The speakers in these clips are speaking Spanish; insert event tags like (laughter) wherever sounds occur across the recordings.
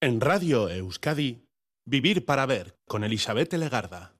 En Radio Euskadi, Vivir para Ver con Elizabeth Legarda.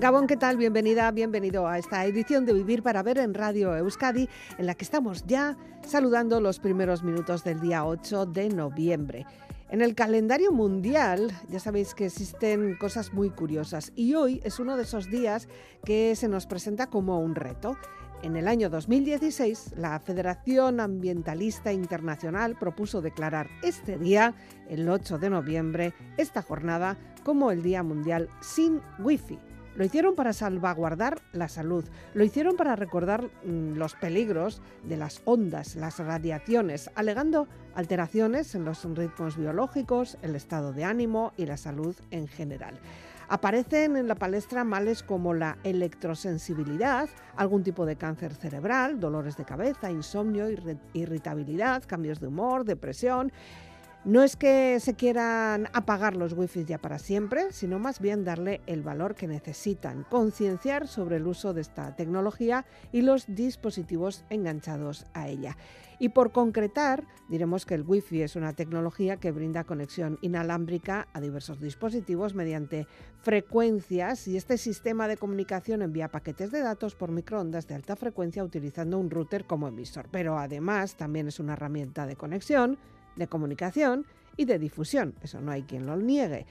Gabón, ¿qué tal? Bienvenida, bienvenido a esta edición de Vivir para Ver en Radio Euskadi, en la que estamos ya saludando los primeros minutos del día 8 de noviembre. En el calendario mundial ya sabéis que existen cosas muy curiosas y hoy es uno de esos días que se nos presenta como un reto. En el año 2016, la Federación Ambientalista Internacional propuso declarar este día, el 8 de noviembre, esta jornada como el Día Mundial sin Wi-Fi. Lo hicieron para salvaguardar la salud, lo hicieron para recordar mm, los peligros de las ondas, las radiaciones, alegando alteraciones en los ritmos biológicos, el estado de ánimo y la salud en general. Aparecen en la palestra males como la electrosensibilidad, algún tipo de cáncer cerebral, dolores de cabeza, insomnio, irritabilidad, cambios de humor, depresión. No es que se quieran apagar los wifi ya para siempre, sino más bien darle el valor que necesitan, concienciar sobre el uso de esta tecnología y los dispositivos enganchados a ella. Y por concretar, diremos que el Wi-Fi es una tecnología que brinda conexión inalámbrica a diversos dispositivos mediante frecuencias y este sistema de comunicación envía paquetes de datos por microondas de alta frecuencia utilizando un router como emisor. Pero además también es una herramienta de conexión de comunicación y de difusión, eso no hay quien lo niegue.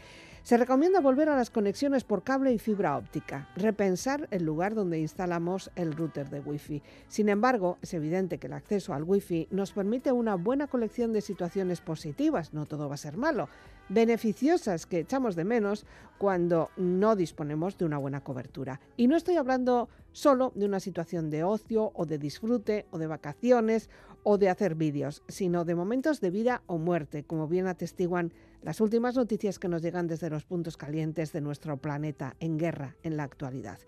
Se recomienda volver a las conexiones por cable y fibra óptica, repensar el lugar donde instalamos el router de Wi-Fi. Sin embargo, es evidente que el acceso al Wi-Fi nos permite una buena colección de situaciones positivas, no todo va a ser malo, beneficiosas que echamos de menos cuando no disponemos de una buena cobertura. Y no estoy hablando solo de una situación de ocio o de disfrute o de vacaciones o de hacer vídeos, sino de momentos de vida o muerte, como bien atestiguan las últimas noticias que nos llegan desde los puntos calientes de nuestro planeta en guerra en la actualidad.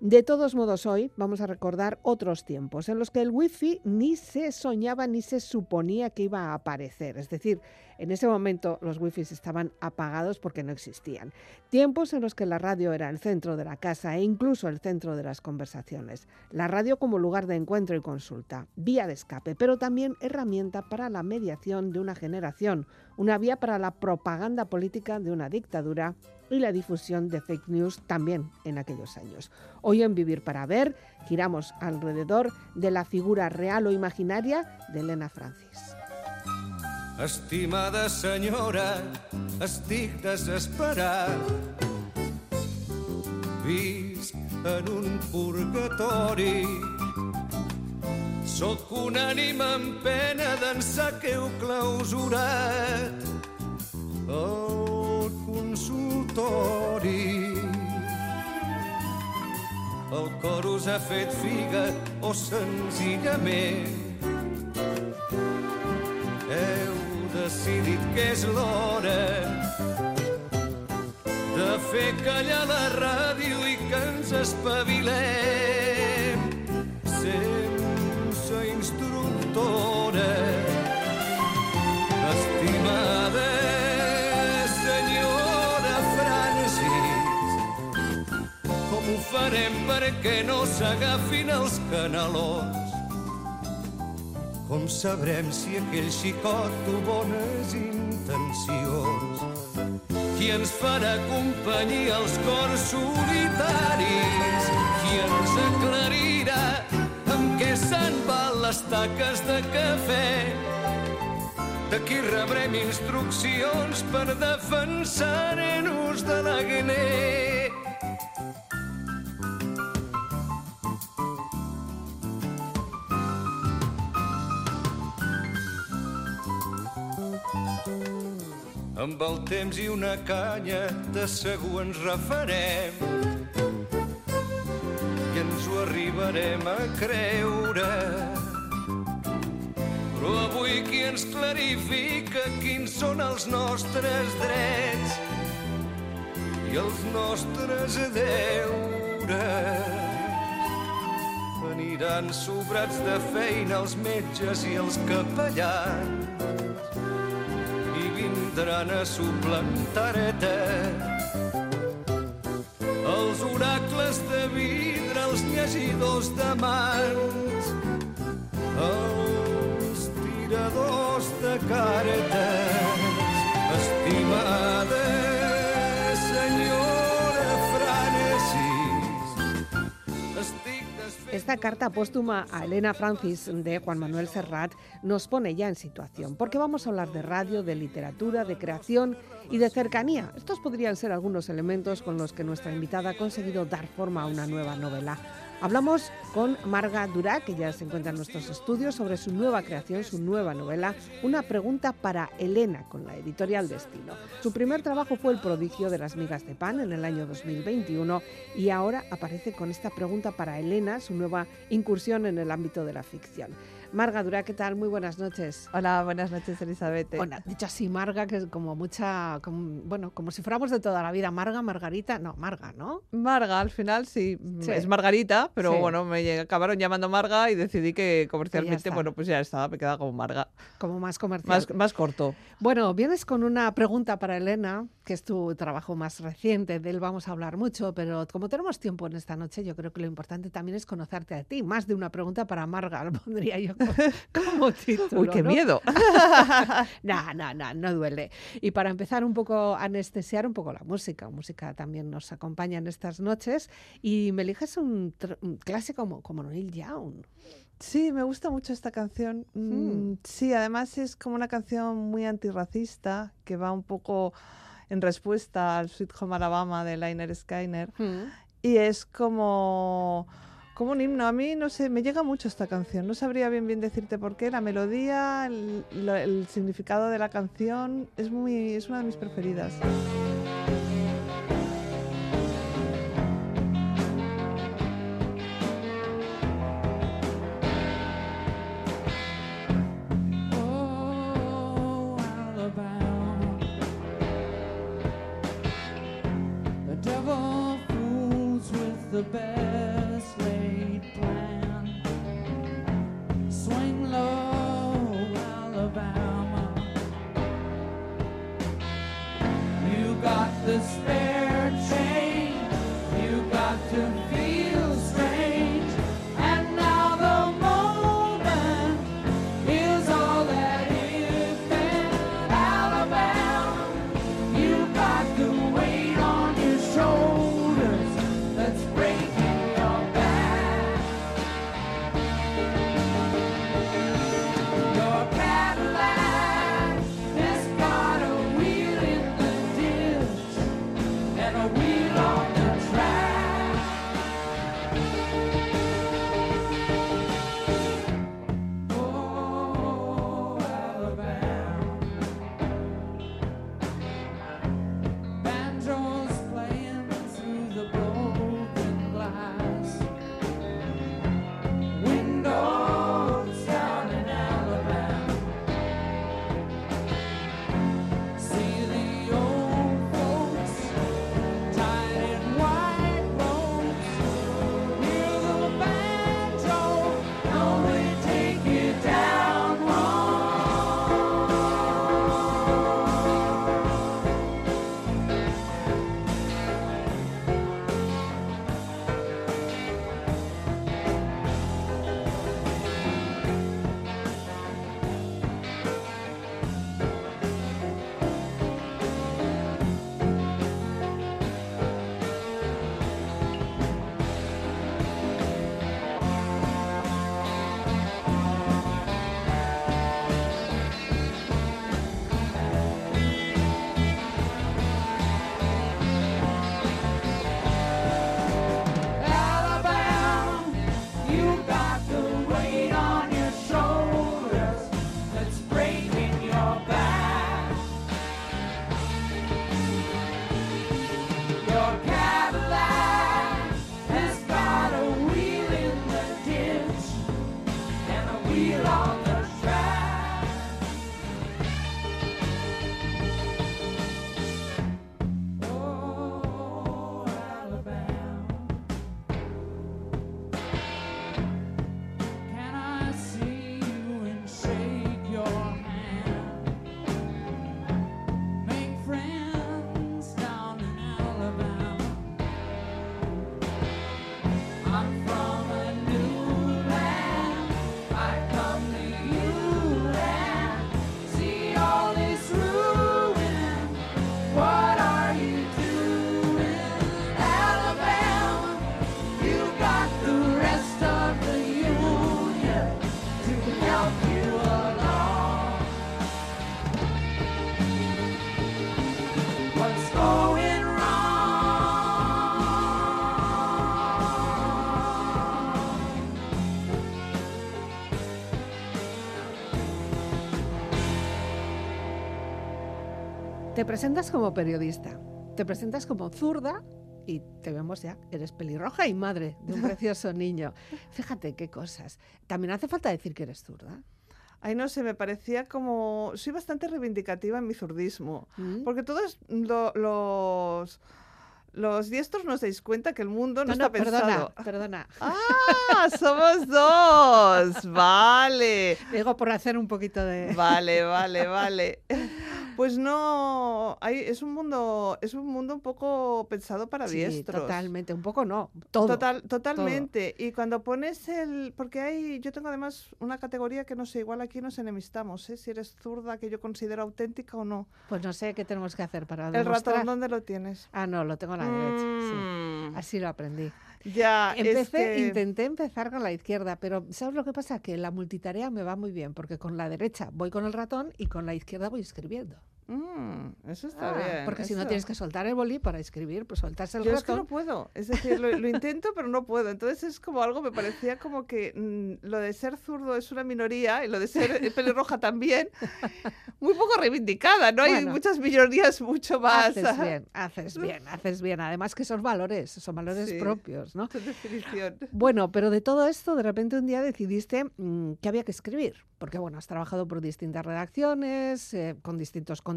De todos modos, hoy vamos a recordar otros tiempos en los que el wifi ni se soñaba ni se suponía que iba a aparecer. Es decir, en ese momento los wifi estaban apagados porque no existían. Tiempos en los que la radio era el centro de la casa e incluso el centro de las conversaciones. La radio como lugar de encuentro y consulta, vía de escape, pero también herramienta para la mediación de una generación, una vía para la propaganda política de una dictadura y la difusión de fake news también en aquellos años. Hoy en Vivir para Ver giramos alrededor de la figura real o imaginaria de Elena Francis. Estimada senyora, estic desesperat. Visc en un purgatori. Soc un ànima en pena d'ençà que heu clausurat el consultori. El cor us ha fet figa o senzillament decidit que és l'hora de fer callar la ràdio i que ens espavilem sense instructora. Estimada senyora Francis, com ho farem perquè no s'agafin els canalons? Com sabrem si aquell xicot tu bones intencions? Qui ens farà companyia als cors solitaris? Qui ens aclarirà amb què se'n van les taques de cafè? De qui rebrem instruccions per defensar-nos de l'agner? Amb el temps i una canya de segur ens refarem i ens ho arribarem a creure. Però avui qui ens clarifica quins són els nostres drets i els nostres deures. Aniran sobrats de feina els metges i els capellans vindran a suplantar-te. Els oracles de vidre els llegidors de mans, els tiradors de cartes, estimada Carta póstuma a Elena Francis de Juan Manuel Serrat nos pone ya en situación, porque vamos a hablar de radio, de literatura, de creación y de cercanía. Estos podrían ser algunos elementos con los que nuestra invitada ha conseguido dar forma a una nueva novela. Hablamos con Marga Durá, que ya se encuentra en nuestros estudios, sobre su nueva creación, su nueva novela, Una pregunta para Elena, con la editorial Destino. Su primer trabajo fue El prodigio de las migas de pan en el año 2021 y ahora aparece con esta pregunta para Elena, su nueva incursión en el ámbito de la ficción. Marga Durá, ¿qué tal? Muy buenas noches. Hola, buenas noches, Elizabeth. Bueno, dicho así, Marga, que es como mucha, como- bueno, como si fuéramos de toda la vida. Marga, Margarita, no, Marga, ¿no? Marga, al final sí, Sí. es Margarita, pero Sí. bueno, me acabaron llamando Marga y decidí que comercialmente, bueno, pues ya estaba, me quedaba como Marga. Como más comercial. Más, más corto. Bueno, vienes con una pregunta para Elena, que es tu trabajo más reciente, de él vamos a hablar mucho, pero como tenemos tiempo en esta noche, yo creo que lo importante también es conocerte a ti. Más de una pregunta para Marga, (laughs) lo pondría yo (laughs) como, título. Uy, qué ¿no? miedo. (laughs) No, no, no, no duele. Y para empezar un poco a anestesiar un poco la música, música también nos acompaña en estas noches, y me eliges un, clásico como, como Neil Young. Sí, me gusta mucho esta canción. Mm. Mm, Sí, además es como una canción muy antirracista que va un poco en respuesta al Sweet Home Alabama de Liner Skyner. Y es como, como un himno. A mí, no sé, me llega mucho esta canción. No sabría bien decirte por qué. La melodía, el, el significado de la canción es, muy, es una de mis preferidas. Te presentas como periodista, te presentas como zurda y te vemos ya, eres pelirroja y madre de un (laughs) precioso niño. Fíjate qué cosas. También hace falta decir que eres zurda. Ay, no sé, me parecía como... Soy bastante reivindicativa en mi zurdismo. ¿Mm? Porque todos lo- los... Los diestros nos dais cuenta que el mundo no, está pensado. perdona, perdona. (laughs) ¡Ah! ¡Somos dos! Vale. Digo por hacer un poquito de... Vale, vale, vale. (laughs) Pues no, hay, es un mundo, es un mundo un poco pensado para Sí, diestros. totalmente, un poco no, todo. Total, totalmente. Y cuando pones el, porque hay, yo tengo además una categoría que no sé, igual aquí nos enemistamos, ¿eh? si eres zurda que yo considero auténtica o no. Pues no sé qué tenemos que hacer para El demostrar. ratón, ¿dónde lo tienes? Ah, no, lo tengo a la derecha, sí. Mm, Así lo aprendí. Ya, Empecé, que- intenté empezar con la izquierda, pero ¿sabes lo que pasa? Que la multitarea me va muy bien, porque con la derecha voy con el ratón y con la izquierda voy escribiendo. Mm, eso está Ah, bien. porque si no eso. tienes que soltar el boli para escribir, pues soltas el Yo es que ratón. no puedo, es decir, lo, lo intento pero no puedo. Entonces es como algo, me parecía como que mm, lo de ser zurdo es una minoría y lo de ser eh, pelirroja también, muy poco reivindicada, ¿no? Hay Bueno. muchas minorías mucho más. Haces bien, haces bien, haces bien. Además que son valores, son valores Sí. propios, ¿no? Definición. Bueno, pero de todo esto, de repente un día decidiste mm, que había que escribir, porque bueno, has trabajado por distintas redacciones, eh, con distintos contenidos,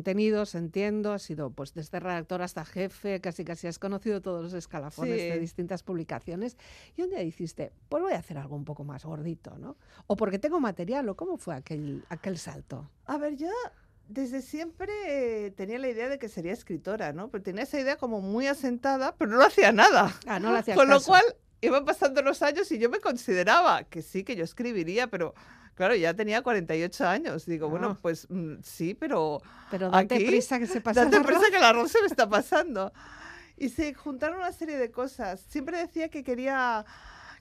entiendo, has sido pues desde redactor hasta jefe, casi casi has conocido todos los escalafones de Sí. distintas publicaciones, y un día dijiste, pues voy a hacer algo un poco más gordito, ¿no? O porque tengo material, o cómo fue aquel, aquel salto. A ver, yo desde siempre eh, tenía la idea de que sería escritora, ¿no? Pero tenía esa idea como muy asentada, pero no hacía nada. Ah, no le hacías Con lo caso. cual iban pasando los años y yo me consideraba que sí, que yo escribiría, pero claro, ya tenía 48 años. Digo, bueno, pues mm, sí, pero Pero date aquí, prisa que se (laughs) pasa date el prisa que el arroz se me está pasando. Y se juntaron una serie de cosas. Siempre decía que quería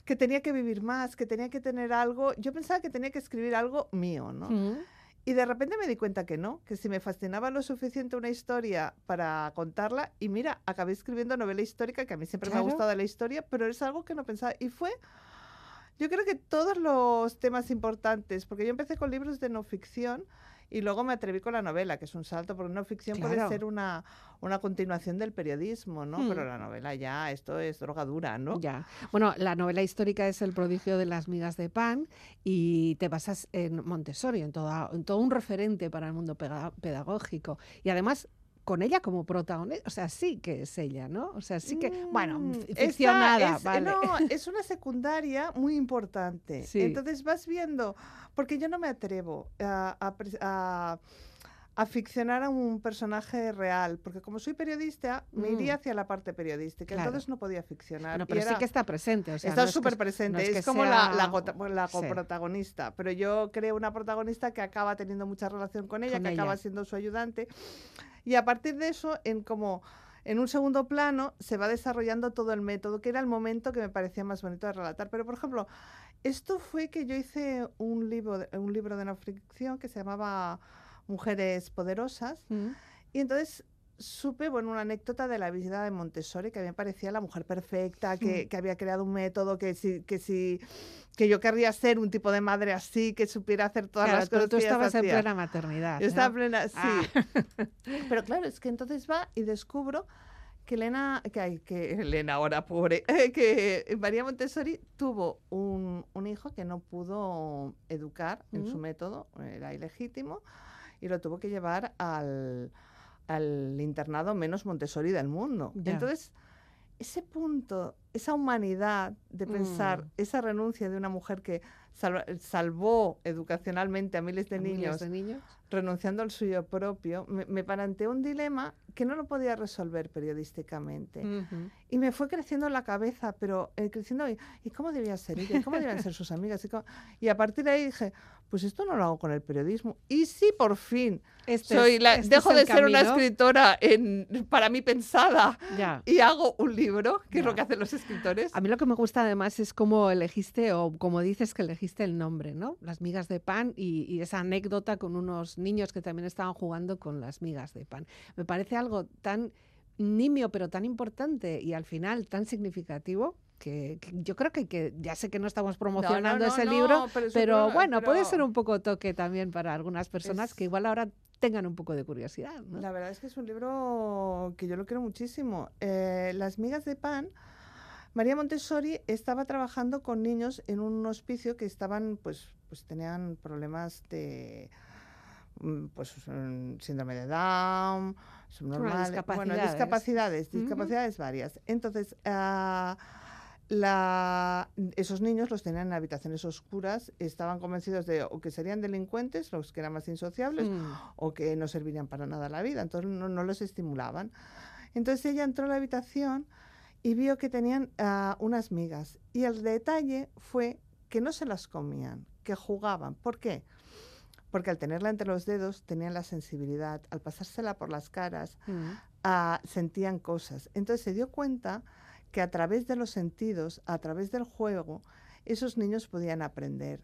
que tenía que vivir más, que tenía que tener algo. Yo pensaba que tenía que escribir algo mío, ¿no? Mm. Y de repente me di cuenta que no, que si me fascinaba lo suficiente una historia para contarla, y mira, acabé escribiendo novela histórica, que a mí siempre me Claro. ha gustado la historia, pero es algo que no pensaba. Y fue, yo creo que todos los temas importantes, porque yo empecé con libros de no ficción y luego me atreví con la novela, que es un salto, porque no ficción Claro. puede ser una, una continuación del periodismo, ¿no? Pero Mm. la novela ya, esto es droga dura, ¿no? Ya. Bueno, la novela histórica es El prodigio de las migas de pan y te basas en Montessori, en, toda, en todo un referente para el mundo pedagógico. Y además, con ella como protagonista, o sea, sí que es ella, ¿no? O sea, sí que, bueno, Mm, esta ficcionada, es, vale. No, es una secundaria muy importante. (laughs) Sí. Entonces vas viendo, porque yo no me atrevo a, a a- a ficcionar a un personaje real, porque como soy periodista, me iría Mm. hacia la parte periodística, Claro. entonces no podía ficcionar. Bueno, pero sí que está presente, o sea, Está no es que súper es- presente, no es, como la, la, cota- la Sí. coprotagonista, pero yo creo una protagonista que acaba teniendo mucha relación con ella, Con que acaba siendo su ayudante, y a partir de eso, en como en un segundo plano, se va desarrollando todo el método, que era el momento que me parecía más bonito de relatar. Pero, por ejemplo, esto fue que yo hice un libro, de- un libro de no ficción que se llamaba Mujeres Poderosas, Mm. y entonces supe, bueno, una anécdota de la visita de Montessori, que a mí me parecía la mujer perfecta, que, que había creado un método, que si, que si, que yo querría ser un tipo de madre así, que supiera hacer todas Claro, las pero cosas tú que estabas en plena maternidad. Yo estaba ¿no? plena, sí. Ah. (laughs) Pero claro, es que entonces va y descubro que Elena, que, hay, que Elena ahora, pobre, (laughs) que María Montessori tuvo un, un hijo que no pudo educar en su Mm. método, era ilegítimo, y lo tuvo que llevar al, al internado menos Montessori del mundo. Entonces, ese punto, esa humanidad de pensar, Mm. esa renuncia de una mujer que salva- salvó educacionalmente a miles de A miles niños de niños. Renunciando al suyo propio, me, me planteó un dilema que no lo podía resolver periodísticamente. Ujú. Y me fue creciendo en la cabeza, pero eh, creciendo, y, ¿y cómo debía ser ella? ¿Y ¿Cómo debían ser sus amigas? ¿Y, cómo- y a partir de ahí dije, pues esto no lo hago con el periodismo. Y sí, por fin, Este soy es- la, este dejo es de ser una camino. escritora en, para mí pensada Ya. y hago un libro, que es Ya. lo que hacen los escritores. A mí lo que me gusta además es cómo elegiste, o como dices que elegiste el nombre, ¿no? Las migas de pan y, y esa anécdota con unos niños que también estaban jugando con las migas de pan. Me parece algo tan nimio, pero tan importante y al final tan significativo. Que, que yo creo que, que ya sé que no estamos promocionando no, ese no, libro, pero bueno, puede ser un poco toque también para algunas personas Es- que igual ahora tengan un poco de curiosidad. La verdad es que es un libro que yo lo quiero muchísimo. Eh, Las migas de pan. María Montessori estaba trabajando con niños en un hospicio que estaban, pues, pues tenían problemas de pues mm, síndrome de Down, subnormales, bueno, discapacidades. discapacidades, discapacidades varias. Entonces, ah, la- esos niños los tenían en habitaciones oscuras, estaban convencidos de o que serían delincuentes, los que eran más insociables, Mm. o que no servirían para nada la vida, entonces no, no los estimulaban. Entonces ella entró a la habitación y vio que tenían ah, unas migas y el detalle fue que no se las comían, que jugaban. ¿Por qué? Porque al tenerla entre los dedos tenían la sensibilidad, al pasársela por las caras Mm. ah, sentían cosas. Entonces se dio cuenta que a través de los sentidos, a través del juego, esos niños podían aprender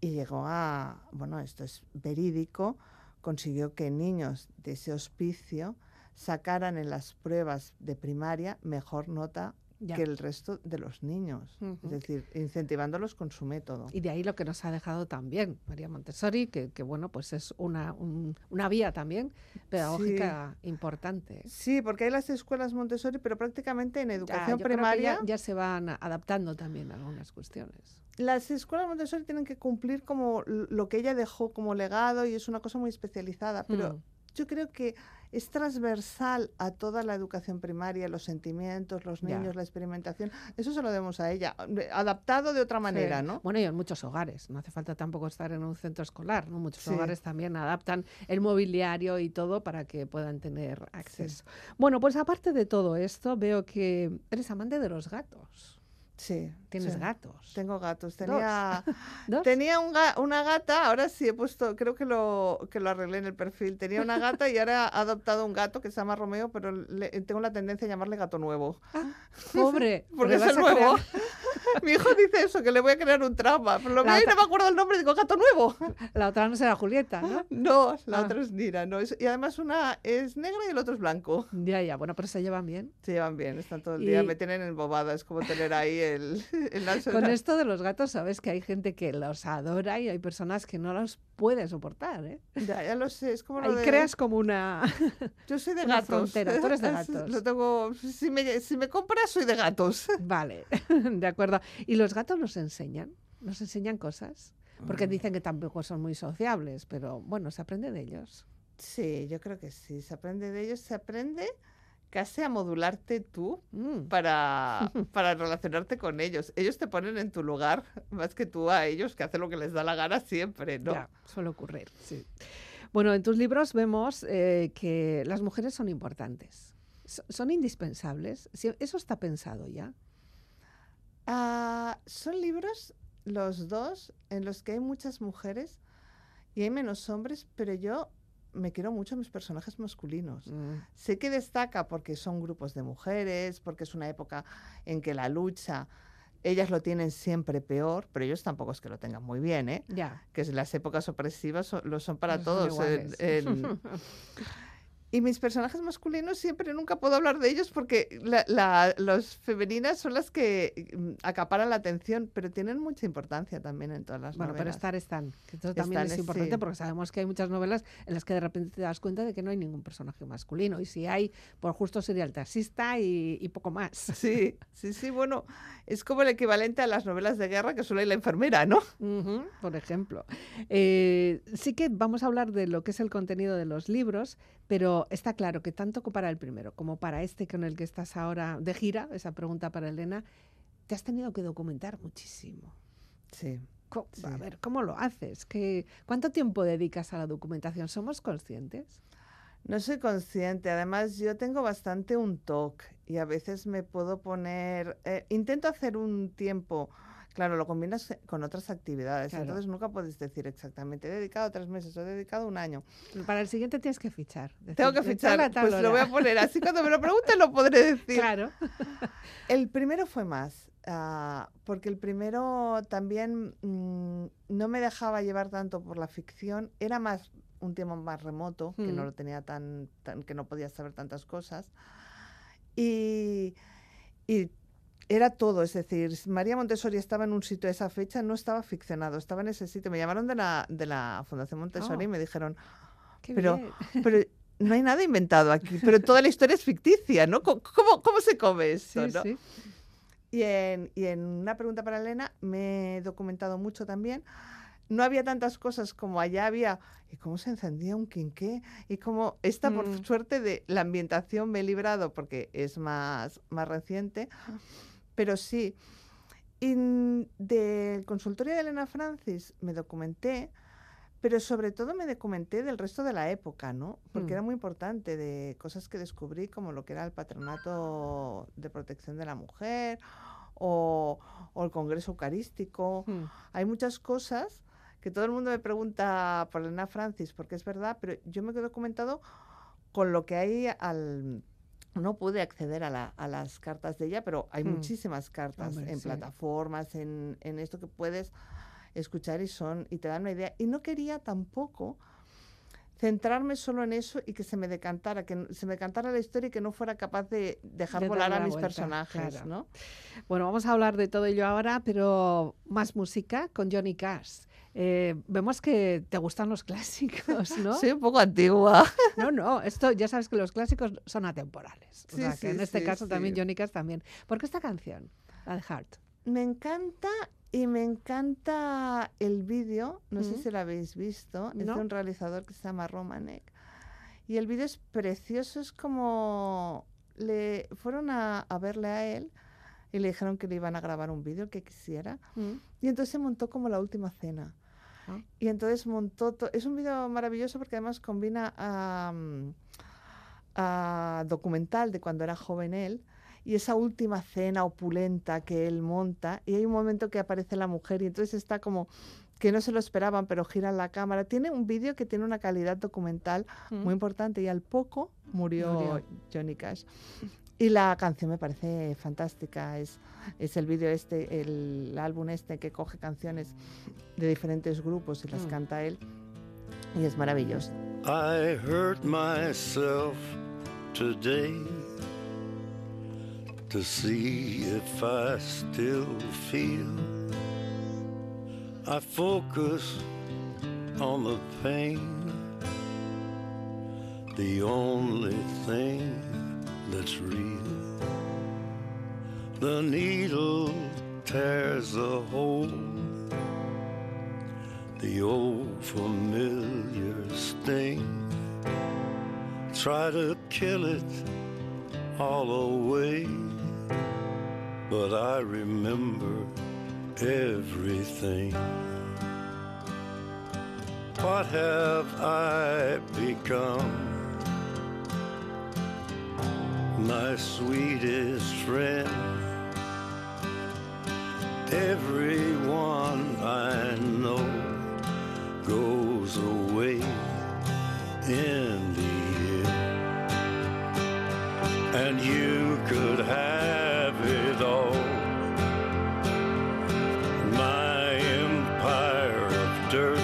y llegó a, bueno, esto es verídico, consiguió que niños de ese hospicio sacaran en las pruebas de primaria mejor nota Ya. que el resto de los niños. Ujú. Es decir, incentivándolos con su método. Y de ahí lo que nos ha dejado también María Montessori, que, que, bueno, pues es una, un- una vía también pedagógica importante. Sí, porque hay las escuelas Montessori, pero prácticamente en Ya, educación que primaria ya, ya se van adaptando también a algunas cuestiones. las escuelas Montessori tienen que cumplir como lo que ella dejó como legado y es una cosa muy especializada, pero Mm. yo creo que es transversal a toda la educación primaria, los sentimientos, los Ya. niños, la experimentación. Eso se lo debemos a ella, adaptado de otra manera, Sí. ¿no? Bueno, y en muchos hogares, no hace falta tampoco estar en un centro escolar, ¿no? Muchos Sí. hogares también adaptan el mobiliario y todo para que puedan tener acceso. Bueno, pues aparte de todo esto, veo que eres amante de los gatos. Sí. Tienes sí. gatos. Tengo gatos. Tenía, (laughs) ¿Dos? tenía un ga- una gata, ahora sí he puesto, creo que lo, que lo arreglé en el perfil. Tenía una (laughs) gata y ahora he adoptado un gato que se llama Romeo, pero le- tengo la tendencia a llamarle gato nuevo. Ah, (laughs) pobre, Porque es el nuevo. Mi hijo dice eso, que le voy a crear un trauma. Pero lo veo y no me acuerdo el nombre, digo, gato nuevo. La otra no será Julieta, ¿no? No, la Ah. otra es Nira, no. es- y además una es negra y el otro es blanco. Ya, ya, bueno, pero se llevan bien. Se llevan bien, están todo el día, Y- me tienen embobada, es como tener ahí el, (laughs) el Con esto de los gatos, sabes que hay gente que los adora y hay personas que no los puede soportar, ¿eh? Ya, ya lo sé, es como lo Ahí de... creas como una... (laughs) Yo soy de (laughs) gatos. frontera, tú eres de gatos. Lo tengo... Si me, si me compras, soy de gatos. Vale, de acuerdo. ¿Y los gatos nos enseñan? ¿Nos enseñan cosas? Mm. Porque dicen que tampoco son muy sociables, pero bueno, se aprende de ellos. Sí, yo creo que sí, se aprende de ellos, se aprende casi a modularte tú Mm, para, (laughs) para relacionarte con ellos. Ellos te ponen en tu lugar más que tú a ellos, que hacen lo que les da la gana siempre, ¿no? Ya, suele ocurrir, sí. Bueno, en tus libros vemos eh, que las mujeres son importantes, so- son indispensables. ¿Eso está pensado ya? Ah, son libros, los dos, en los que hay muchas mujeres y hay menos hombres, pero yo me quiero mucho a mis personajes masculinos. Mm, Sé que destaca porque son grupos de mujeres, porque es una época en que la lucha, ellas lo tienen siempre peor, pero ellos tampoco es que lo tengan muy bien, ¿eh? Ya. Que las épocas opresivas son- lo son para no son todos. en- en- (laughs) Y mis personajes masculinos siempre nunca puedo hablar de ellos porque la, la- los femeninas son las que mm, acaparan la atención, pero tienen mucha importancia también en todas las Bueno, pero novelas. estar están, que esto también Están, es eh, importante sí. porque sabemos que hay muchas novelas en las que de repente te das cuenta de que no hay ningún personaje masculino y si hay, por justo sería el taxista y, y poco más. Sí, sí, sí, bueno, es como el equivalente a las novelas de guerra que solo hay la enfermera, ¿no? Por ejemplo. Eh, sí que vamos a hablar de lo que es el contenido de los libros, pero está claro que tanto para el primero como para este con el que estás ahora de gira, esa pregunta para Elena, te has tenido que documentar muchísimo. Sí. A ver, ¿cómo lo haces? ¿Qué, ¿Cuánto tiempo dedicas a la documentación? ¿Somos conscientes? No soy consciente. Además, yo tengo bastante un TOC y a veces me puedo poner. eh, intento hacer un tiempo. Claro, lo combinas eh, con otras actividades. Claro. Entonces nunca puedes decir exactamente. He dedicado tres meses o he dedicado un año. Para el siguiente tienes que fichar. Tengo decir, que de tal fichar. Pues lo voy a poner así. Cuando me lo pregunten lo podré decir. Claro. (laughs) El primero fue más, ah, porque el primero también mm, no me dejaba llevar tanto por la ficción, era más un tema más remoto, que no Mm. lo tenía tan, tan- que no podía saber tantas cosas. Y, y era todo, es decir, María Montessori estaba en un sitio a esa fecha, no estaba ficcionado, estaba en ese sitio. Me llamaron de la, de la Fundación Montessori Oh. y me dijeron, Qué pero, bien. (laughs) pero no hay nada inventado aquí, pero toda la historia es ficticia, ¿no? ¿Cómo, cómo, cómo se come esto? Sí, no? sí. Y en, y en una pregunta para Elena me he documentado mucho también. No había tantas cosas como allá había. ¿Y cómo se encendía un quinqué? Y como esta, por Mm. suerte, de la ambientación me he librado porque es más, más reciente. Pero sí. Del consultorio de Elena Francis me documenté, pero sobre todo me documenté del resto de la época, ¿no? Porque Mm. era muy importante de cosas que descubrí, como lo que era el Patronato de Protección de la Mujer o, o el Congreso Eucarístico. Mm. Hay muchas cosas que todo el mundo me pregunta por Elena Francis, porque es verdad, pero yo me he documentado con lo que hay al... No pude acceder a, la- a las cartas de ella, pero hay Mm. muchísimas cartas Hombre, en sí. plataformas, en, en esto que puedes escuchar y son y te dan una idea. Y no quería tampoco centrarme solo en eso y que se me decantara, que se me decantara la historia y que no fuera capaz de dejar De volar a mis vuelta, personajes, claro. ¿no? Bueno, vamos a hablar de todo ello ahora, pero más música con Johnny Cash. Eh, vemos que te gustan los (laughs) clásicos, ¿no? Soy un poco antigua. (laughs) No, no, esto ya sabes que los clásicos son atemporales. O Sí, sea, que sí, en este sí, caso también sí. Johnny Cash también. ¿Por qué esta canción? De Heart. Me encanta y me encanta el vídeo, no sé Mm. si lo habéis visto, es de un realizador que se llama Romanek. Y el vídeo es precioso, es como le fueron a, a verle a él y le dijeron que le iban a grabar un vídeo el que quisiera. Y entonces se montó como la última cena. Y entonces montó, es un vídeo maravilloso porque además combina a, mm, a documental de cuando era joven él y esa última cena opulenta que él monta y hay un momento que aparece la mujer y entonces está como que no se lo esperaban pero giran la cámara. Tiene un vídeo que tiene una calidad documental muy importante y al poco murió, Murió. Johnny Cash. Y la canción me parece fantástica. Es, es el vídeo este, el álbum este que coge canciones de diferentes grupos y las Mm. canta él. Y es maravilloso. I hurt myself today to see if I still feel. I focus on the pain, the only thing that's real. The needle tears a hole the old familiar sting. Try to kill it all away, but I remember everything. What have I become? My sweetest friend. Everyone I know goes away in the end. And you could have it all. My empire of dirt.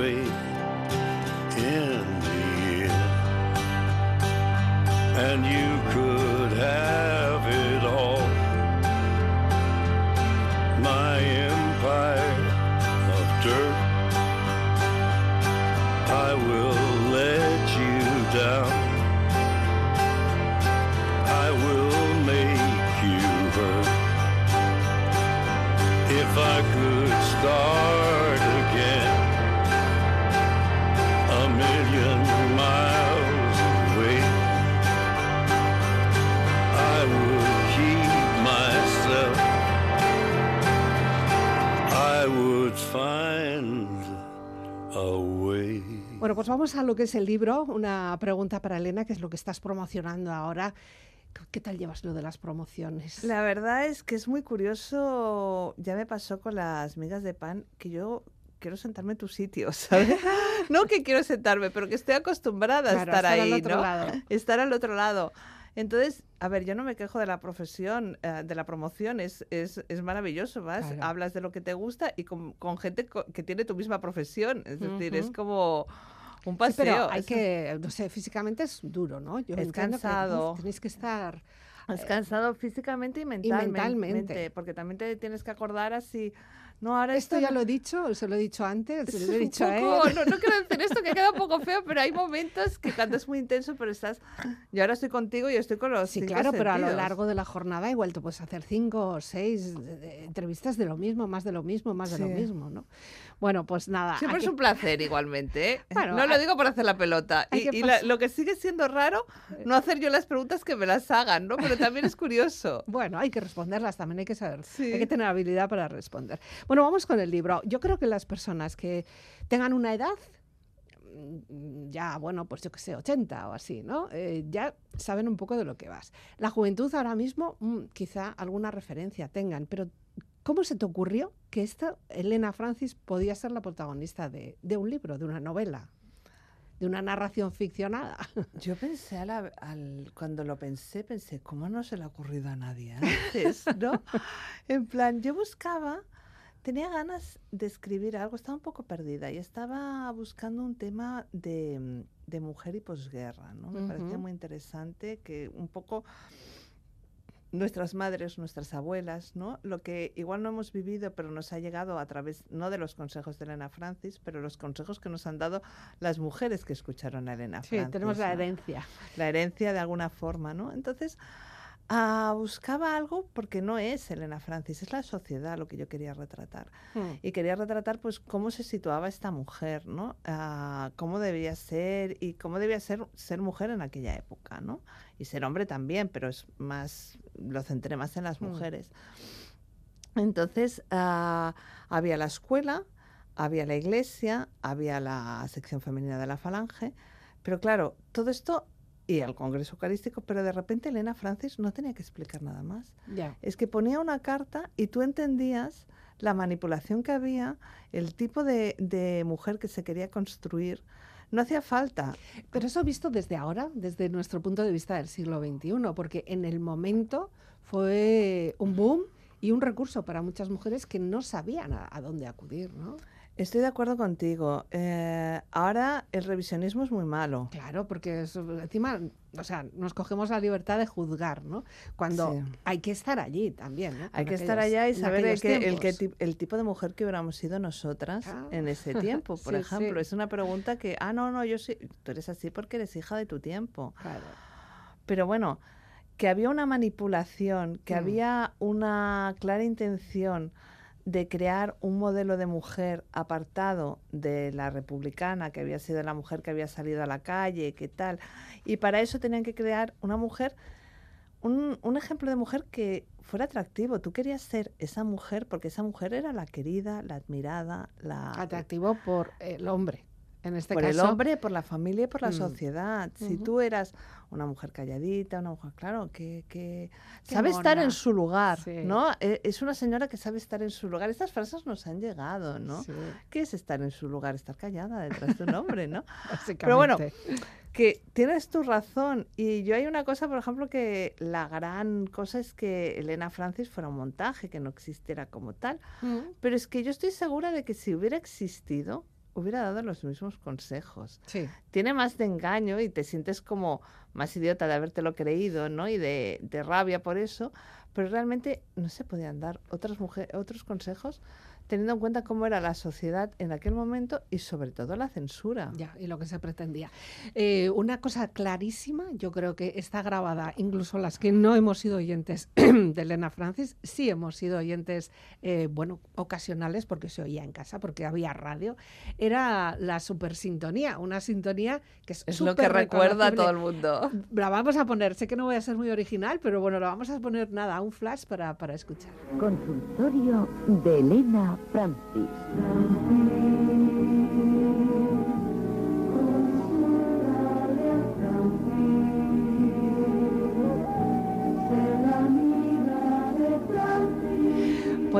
And you could vamos a lo que es el libro. Una pregunta para Elena, que es lo que estás promocionando ahora. ¿Qué tal llevas lo de las promociones? La verdad es que es muy curioso, ya me pasó con las migas de pan, que yo quiero sentarme en tu sitio, (laughs) ¿sabes? no que quiero sentarme, pero que estoy acostumbrada a Claro, estar, estar al ahí, otro ¿no? lado. Estar al otro lado. Entonces, a ver, yo no me quejo de la profesión, eh, de la promoción, es, es, es maravilloso, vas, Claro. hablas de lo que te gusta y con, con gente co- que tiene tu misma profesión, es decir, es como un Sí, paseo. pero hay que, no sé, físicamente es duro, ¿no? Yo Es entiendo que, cansado. tenéis que estar... Es cansado físicamente y mentalmente, mentalmente. porque también te tienes que acordar así. No, ahora Esto esto ya no- lo he dicho, se lo he dicho antes, se lo he (laughs) dicho a él. no, no quiero decir esto que queda un poco feo, pero hay momentos que cuando es muy intenso, pero estás. Yo ahora estoy contigo y estoy con los. Sí, cinco claro, pero a lo sentidos. largo de la jornada igual te puedes hacer cinco o seis de- de entrevistas de lo mismo, más de lo mismo, más de lo Sí. mismo, ¿no? Bueno, pues nada. Siempre es un placer igualmente. ¿eh? (laughs) No lo hay- digo por hacer la pelota. hay Y, que y la- lo que sigue siendo raro, no hacer yo las preguntas que me las hagan, ¿no? Pero también es curioso. (laughs) Bueno, hay que responderlas, también hay que saber, Sí. hay que tener habilidad para responder. Bueno, vamos con el libro. Yo creo que las personas que tengan una edad, mm, ya, bueno, pues yo qué sé, 80 o así, ¿no? Eh, ya saben un poco de lo que vas. La juventud ahora mismo, mm, quizá alguna referencia tengan, pero ¿cómo se te ocurrió que esta Elena Francis podía ser la protagonista de, de un libro, de una novela, de una narración ficcionada? (laughs) Yo pensé, a la- al, cuando lo pensé, pensé, ¿cómo no se le ha ocurrido a nadie (laughs) antes? ¿no? en plan, yo buscaba, tenía ganas de escribir algo, estaba un poco perdida y estaba buscando un tema de, mm, de mujer y posguerra, ¿no? Me parecía Ujú. muy interesante que un poco nuestras madres, nuestras abuelas, ¿no? Lo que igual no hemos vivido, pero nos ha llegado a través, no de los consejos de Elena Francis, pero los consejos que nos han dado las mujeres que escucharon a Elena Sí, Francis. tenemos la herencia. la herencia de alguna forma, ¿no? Entonces, ah, buscaba algo porque no es Elena Francis, es la sociedad lo que yo quería retratar. Mm. Y quería retratar, pues, cómo se situaba esta mujer, ¿no? Ah, cómo debía ser y cómo debía ser ser mujer en aquella época, ¿no? Y ser hombre también, pero es más, lo centré más en las Mm. mujeres. Entonces, ah, había la escuela, había la iglesia, había la sección femenina de la falange, pero claro, todo esto y el Congreso Eucarístico, pero de repente Elena Francis no tenía que explicar nada más. Es que ponía una carta y tú entendías la manipulación que había, el tipo de, de mujer que se quería construir. No hacía falta. Pero eso visto desde ahora, desde nuestro punto de vista del siglo XXI, porque en el momento fue un boom y un recurso para muchas mujeres que no sabían a, a dónde acudir, ¿no? Estoy de acuerdo contigo. Eh, ahora el revisionismo es muy malo. Claro, porque eso, encima, o sea, nos cogemos la libertad de juzgar, ¿no? Cuando Sí. hay que estar allí también, ¿no? Hay que estar allá y saber el, que, el, que el tipo de mujer que hubiéramos sido nosotras Ah. en ese tiempo, (laughs) por Sí, ejemplo. sí. Es una pregunta que, ah, no, no, yo sí, tú eres así porque eres hija de tu tiempo. Claro. Pero bueno, que había una manipulación, que Mm. había una clara intención de crear un modelo de mujer apartado de la republicana, que había sido la mujer que había salido a la calle, que tal. Y para eso tenían que crear una mujer, un, un ejemplo de mujer que fuera atractivo. Tú querías ser esa mujer porque esa mujer era la querida, la admirada, la... Atractivo por el hombre. En este por caso, el hombre, por la familia y por la Mm. sociedad. Si tú eras una mujer calladita, una mujer, claro, que, que sabe estar en su lugar, Sí. ¿no? E- Es una señora que sabe estar en su lugar. Estas frases nos han llegado, ¿no? sí, ¿Qué es estar en su lugar? Estar callada detrás de un hombre, ¿no? (laughs) Pero bueno, que tienes tu razón. Y yo hay una cosa, por ejemplo, que la gran cosa es que Elena Francis fuera un montaje, que no existiera como tal. Mm. Pero es que yo estoy segura de que si hubiera existido, hubiera dado los mismos consejos Sí. tiene más de engaño y te sientes como más idiota de habértelo creído, ¿no? Y de, de rabia por eso, pero realmente no se podían dar otras mujeres, otros consejos teniendo en cuenta cómo era la sociedad en aquel momento y sobre todo la censura. Ya, y lo que se pretendía. Eh, una cosa clarísima, yo creo que está grabada, incluso las que no hemos sido oyentes (clears throat) de Elena Francis, sí hemos sido oyentes, eh, bueno, ocasionales, porque se oía en casa, porque había radio, era la supersintonía, una sintonía que es, Es lo que recuerda a todo el mundo. La vamos a poner, sé que no voy a ser muy original, pero bueno, la vamos a poner nada, un flash para, para escuchar. Consultorio de Elena Francis.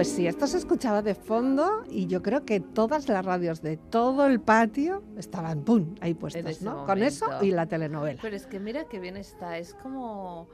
Pues sí, esto se escuchaba de fondo y yo creo que todas las radios de todo el patio estaban ¡pum! ahí puestas, ¿no? Con eso y la telenovela. Pero es que mira qué bien está, es como...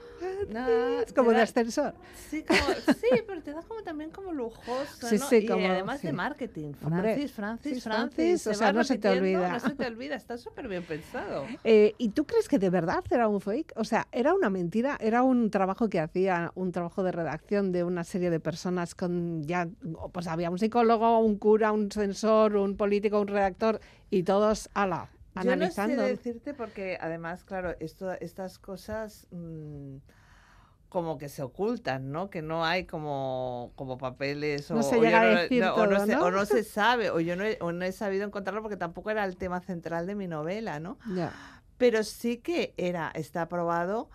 es como de ascensor. Sí, como, sí, pero te da como también como lujoso, Sí, ¿no? sí, y como- además sí. de marketing. Francis, Francis, Francis. Francis, o sea, no se te olvida. No se te olvida, está súper bien pensado. (laughs) Eh, ¿Y tú crees que de verdad era un fake? O sea, ¿era una mentira? ¿Era un trabajo que hacía, un trabajo de redacción de una serie de personas con ya, pues había un psicólogo, un cura, un censor, un político, un redactor y todos, ala, analizando? Yo no sé decirte porque además, claro, esto, estas cosas mm, como que se ocultan, ¿no? Que no hay como, como papeles o, No se sabe, o yo no he, o no he sabido encontrarlo porque tampoco era el tema central de mi novela, ¿no? Pero sí que era, está probado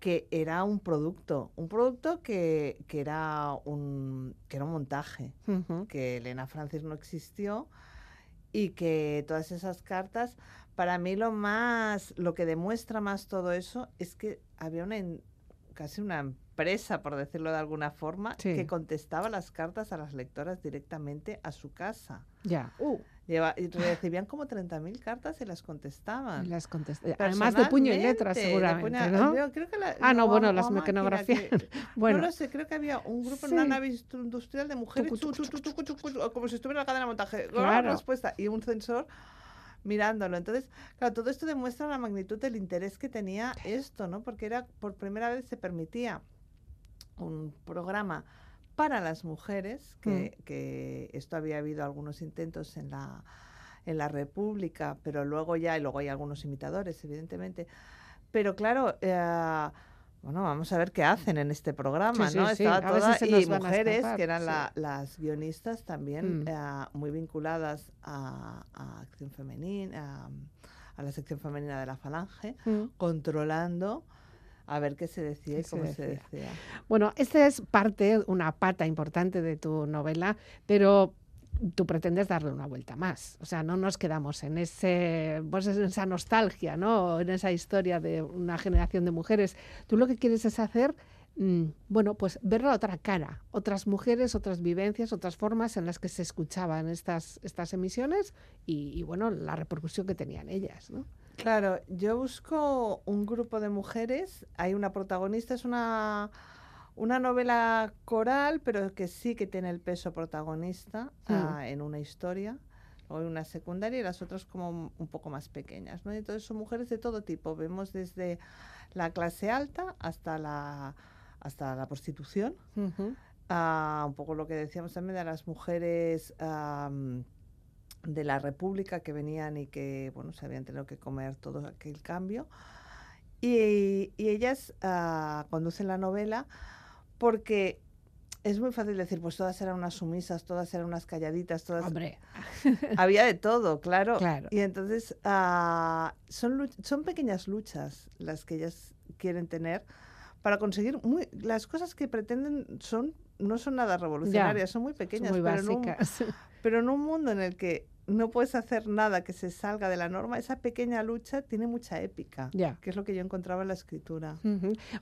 que era un producto, un producto que, que era un que era un montaje que Elena Francis no existió y que todas esas cartas, para mí lo más, lo que demuestra más todo eso es que había una, casi una empresa, por decirlo de alguna forma, Sí. que contestaba las cartas a las lectoras directamente a su casa. Ya. Uh, Lleva- y recibían como 30.000 cartas y las contestaban. las. Además de puño y letra, seguramente, puño- ¿no? yo creo que la- Ah, no, bueno, las mecanografías. (laughs) Bueno, no lo sé, creo que había un grupo en una nave industrial de mujeres, Tucu, tucu, tucu, como si estuviera en la cadena de montaje. Claro. Respuesta. Y un sensor mirándolo. Entonces, claro, todo esto demuestra la magnitud del interés que tenía esto, ¿no? Porque era por primera vez se permitía un programa para las mujeres, que, que esto había habido algunos intentos en la, en la República, pero luego ya, y luego hay algunos imitadores, evidentemente. Pero claro, eh, bueno, vamos a ver qué hacen en este programa, Sí, sí, ¿no? sí, Estaba toda, nos y mujeres escapar, que eran sí. la- las guionistas también Mm. eh, muy vinculadas a, a acción femenina, a, a la sección femenina de la Falange, mm. controlando a ver qué se decía y se cómo se decía. decía. Bueno, esta es parte, una pata importante de tu novela, pero tú pretendes darle una vuelta más. O sea, no nos quedamos en ese, pues en esa nostalgia, ¿no? En esa historia de una generación de mujeres. Tú lo que quieres es hacer, mm, bueno, pues ver la otra cara, otras mujeres, otras vivencias, otras formas en las que se escuchaban estas, estas emisiones y, y, bueno, la repercusión que tenían ellas, ¿no? Claro, yo busco un grupo de mujeres, hay una protagonista, es una, una novela coral, pero que sí que tiene el peso protagonista ah, en una historia. Luego hay una secundaria y las otras como un- poco más pequeñas, ¿no? Entonces son mujeres de todo tipo. Vemos desde la clase alta hasta la, hasta la prostitución, Ujú. a un poco lo que decíamos también de las mujeres de la República que venían y que bueno se habían tenido que comer todo aquel cambio y, y ellas ah, conducen la novela porque es muy fácil decir pues todas eran unas sumisas todas eran unas calladitas todas Hombre, (laughs) había de todo claro Claro. y entonces ah, son son pequeñas luchas las que ellas quieren tener para conseguir muy, las cosas que pretenden son no son nada revolucionarias son muy son pequeñas muy pero, en un, básicas. pero en un mundo en el que no puedes hacer nada que se salga de la norma esa pequeña lucha tiene mucha épica Ya. que es lo que yo encontraba en la escritura.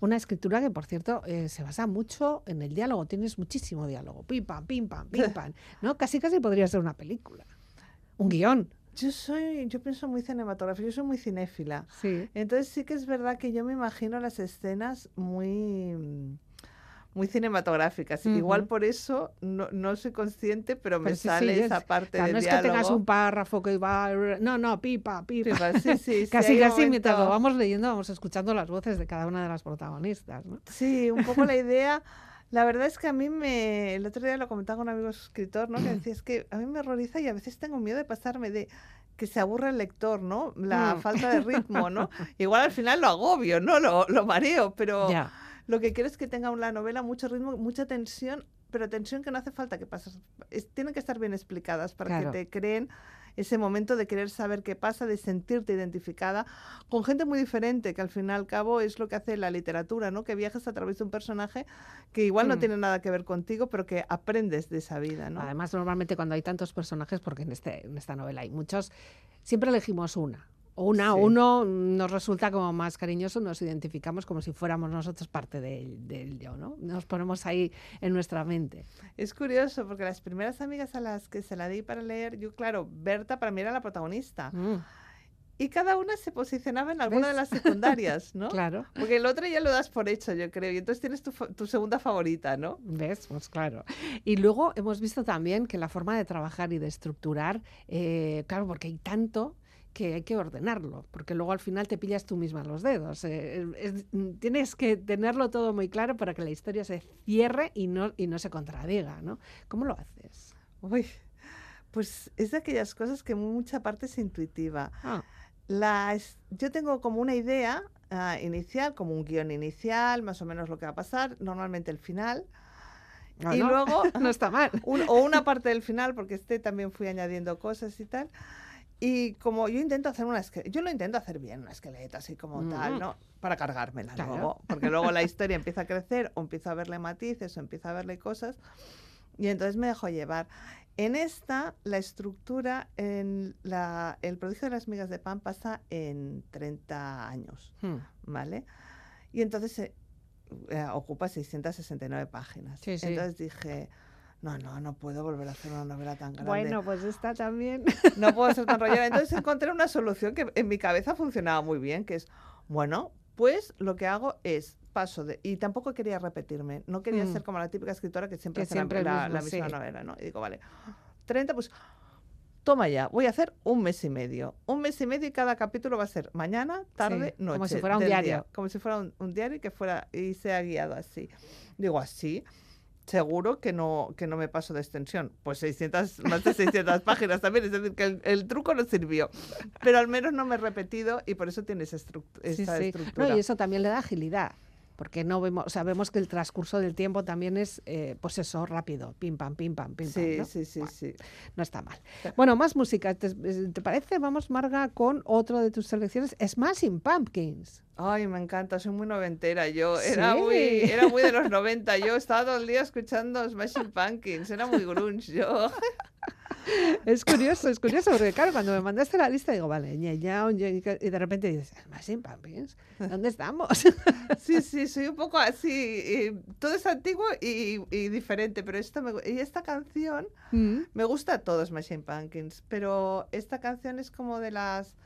Una escritura que, por cierto, eh, se basa mucho en el diálogo. Tienes muchísimo diálogo. Pim, pam, pim, pam, pim, (laughs) pam. ¿no? Casi, casi podría ser una película. Un guion. yo soy yo pienso muy cinematográfica yo soy muy cinéfila Sí. Entonces sí que es verdad que yo me imagino las escenas muy muy cinematográficas. Igual Ujú. por eso no, no soy consciente, pero me Pero sí, sí, sale es- esa parte Claro, del no es que tengas un párrafo que va... No, no, pipa, pipa. Pipa, sí, sí, (laughs) sí, casi, casi, mientras lo momento- vamos leyendo, vamos escuchando las voces de cada una de las protagonistas. ¿no? Sí, un poco la (laughs) idea La verdad es que a mí me. El otro día lo comentaba con un amigo escritor, ¿no? Que decía, es que a mí me horroriza y a veces tengo miedo de pasarme de que se aburre el lector, ¿no? La Mm. falta de ritmo, ¿no? (laughs) Igual al final lo agobio, ¿no? Lo, lo mareo, pero Ya. Lo que quiero es que tenga una novela mucho ritmo, mucha tensión, pero tensión que no hace falta que pases. es- tienen que estar bien explicadas para Claro. que te creen ese momento de querer saber qué pasa, de sentirte identificada con gente muy diferente, que al fin y al cabo es lo que hace la literatura, ¿no? Que viajas a través de un personaje que igual no Mm. tiene nada que ver contigo, pero que aprendes de esa vida, ¿no? Además, normalmente cuando hay tantos personajes, porque en, este, en esta novela hay muchos, siempre elegimos una. O una, Sí. uno nos resulta como más cariñoso, nos identificamos como si fuéramos nosotros parte del del yo, ¿no? Nos ponemos ahí en nuestra mente. Es curioso porque las primeras amigas a las que se la di para leer, yo claro, Berta para mí era la protagonista. Mm, Y cada una se posicionaba en alguna de las (laughs) secundarias, ¿no? Claro. Porque el otro ya lo das por hecho, yo creo. Y entonces tienes tu segunda favorita, ¿no? ¿Ves? Pues claro. Y luego hemos visto también que la forma de trabajar y de estructurar, eh, claro, porque hay tanto que hay que ordenarlo, porque luego al final te pillas tú misma los dedos. eh, es- mm, tienes que tenerlo todo muy claro para que la historia se cierre y no, y no se contradiga, ¿no? ¿Cómo lo haces? Uy, pues es de aquellas cosas que mucha parte es intuitiva. Ah, La yo tengo como una idea ah, inicial, como un guion inicial, más o menos lo que va a pasar, normalmente el final. y bueno, luego (laughs) no está mal. un- o una parte del final, porque este también fui añadiendo cosas y tal. Y como yo intento hacer una esque- yo lo intento hacer bien, una esqueleta así como tal. ¿no? Para cargármela Claro. luego, porque luego la (laughs) historia empieza a crecer o empiezo a verle matices o empiezo a verle cosas y entonces me dejo llevar. En esta, la estructura, en la, el prodigio de las migas de pan pasa en 30 años. Hmm, ¿vale? Y entonces eh, eh, ocupa 669 páginas. Sí, sí. Entonces dije, no, no, no puedo volver a hacer una novela tan grande. Bueno, pues está también. No puedo ser tan rollera. (laughs) Entonces encontré una solución que en mi cabeza funcionaba muy bien, que es, bueno, pues lo que hago es paso de... Y tampoco quería repetirme, no quería Mm. ser como la típica escritora que siempre Que hace la- siempre el la, mismo, la misma sí. novela, ¿no? Y digo, vale, 30, pues toma ya, voy a hacer un mes y medio. Un mes y medio y cada capítulo va a ser mañana, tarde, como noche. si fuera un día. diario. Como si fuera un, un diario y que fuera y sea guiado así. Digo, así. Seguro que no, que no me paso de extensión. Pues 600, más de 600 páginas también, es decir, que el, el truco no sirvió. Pero al menos no me he repetido y por eso tiene esa, estruct- Sí, sí. estructura. No, y eso también le da agilidad. Porque no vemos, sabemos que el transcurso del tiempo también es, eh, pues eso, rápido, pim pam, pim pam, pim pam. Sí, ¿no? sí, sí, Bueno, sí. no está mal. Bueno, más música. ¿Te, te parece? Vamos, Marga, con otro de tus selecciones, Smashing Pumpkins. Ay, me encanta, soy muy noventera. Yo era, Sí. muy, era muy de los (laughs) 90. Yo estaba todo el día escuchando Smashing Pumpkins. Era muy grunge. Yo. (laughs) Es curioso, es curioso, porque claro, cuando me mandaste la lista digo, vale, ñao, ñe, y de repente dices, Smashing Pumpkins, ¿dónde estamos? (laughs) Sí, sí, soy un poco así. todo es antiguo y, y diferente, pero esto me, y esta canción Mm. me gusta todo Smashing Pumpkins, pero esta canción es como de las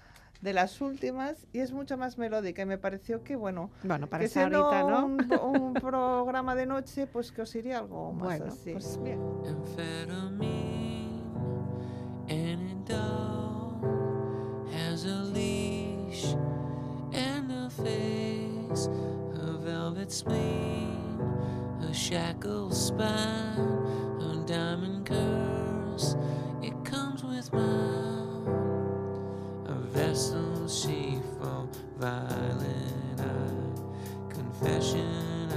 de las últimas y es mucho más melódica y me pareció que bueno Bueno, para que siendo ahorita, ¿no? un, un (laughs) programa de noche pues que os iría algo más Bueno, así pues bien. spine a diamond curse it comes with mine vessel sheaf of violent. Eye confession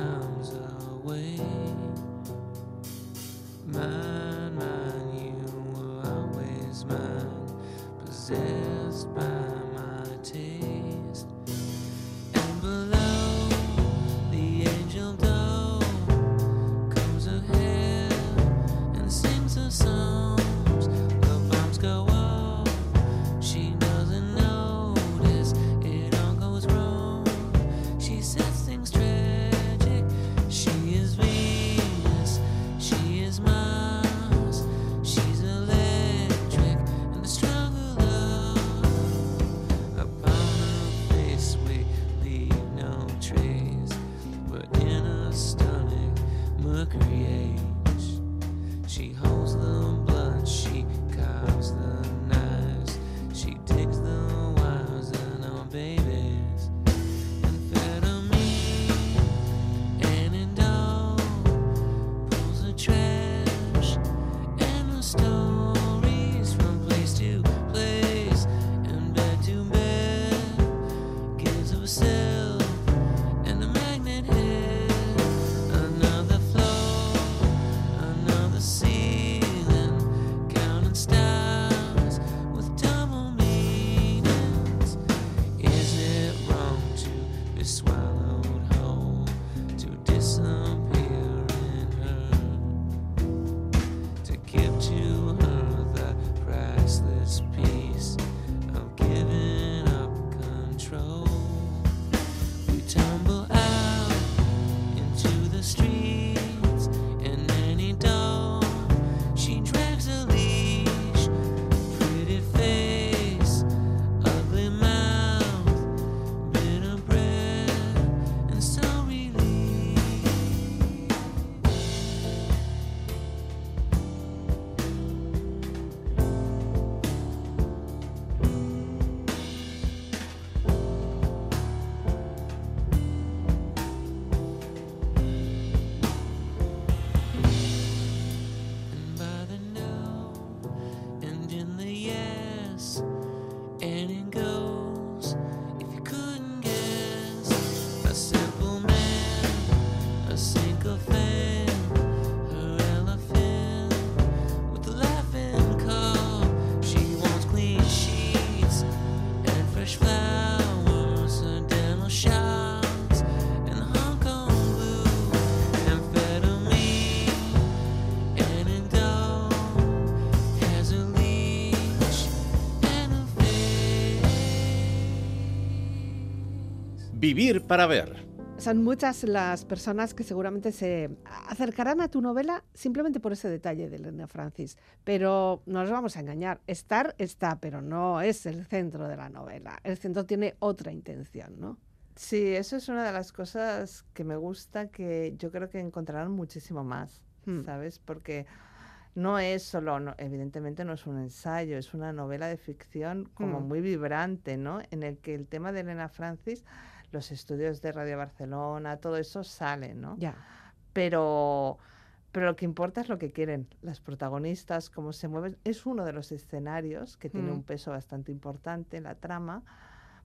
Vivir para ver. Son muchas las personas que seguramente se acercarán a tu novela simplemente por ese detalle de Elena Francis. Pero no nos vamos a engañar. Estar está, pero no es el centro de la novela. El centro tiene otra intención, ¿no? Sí, eso es una de las cosas que me gusta, que yo creo que encontrarán muchísimo más, Hmm. ¿sabes? Porque no es solo, no- evidentemente no es un ensayo, es una novela de ficción como Hmm. muy vibrante, ¿no? En el que el tema de Elena Francis, los estudios de Radio Barcelona, todo eso sale, ¿no? Ya. pero, pero lo que importa es lo que quieren las protagonistas, cómo se mueven. Es uno de los escenarios que tiene Mm. un peso bastante importante en la trama,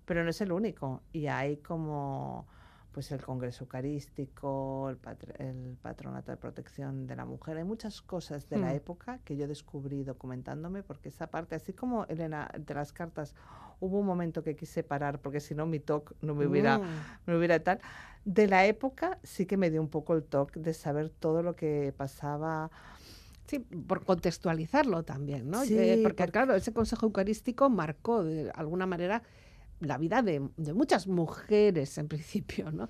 pero no es el único. Y hay como pues el Congreso Eucarístico, el, patr- el Patronato de Protección de la Mujer. Hay muchas cosas de la Mm. época que yo descubrí documentándome, porque esa parte, así como Elena, de las cartas, hubo un momento que quise parar, porque si no mi talk no me hubiera Mm. me hubiera tal. De la época sí que me dio un poco el toque de saber todo lo que pasaba. Sí, por contextualizarlo también, ¿no? Sí, Eh, porque, porque- claro, ese Consejo Eucarístico marcó de alguna manera la vida de, de muchas mujeres en principio, ¿no?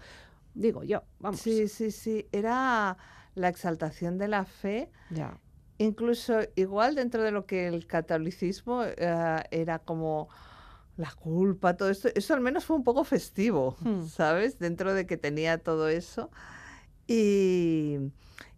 Digo yo, vamos. Sí, sí, sí. Era la exaltación de la fe, Ya. incluso igual dentro de lo que el catolicismo eh, era como la culpa, todo esto. Eso al menos fue un poco festivo, Hmm. ¿sabes? Dentro de que tenía todo eso. Y,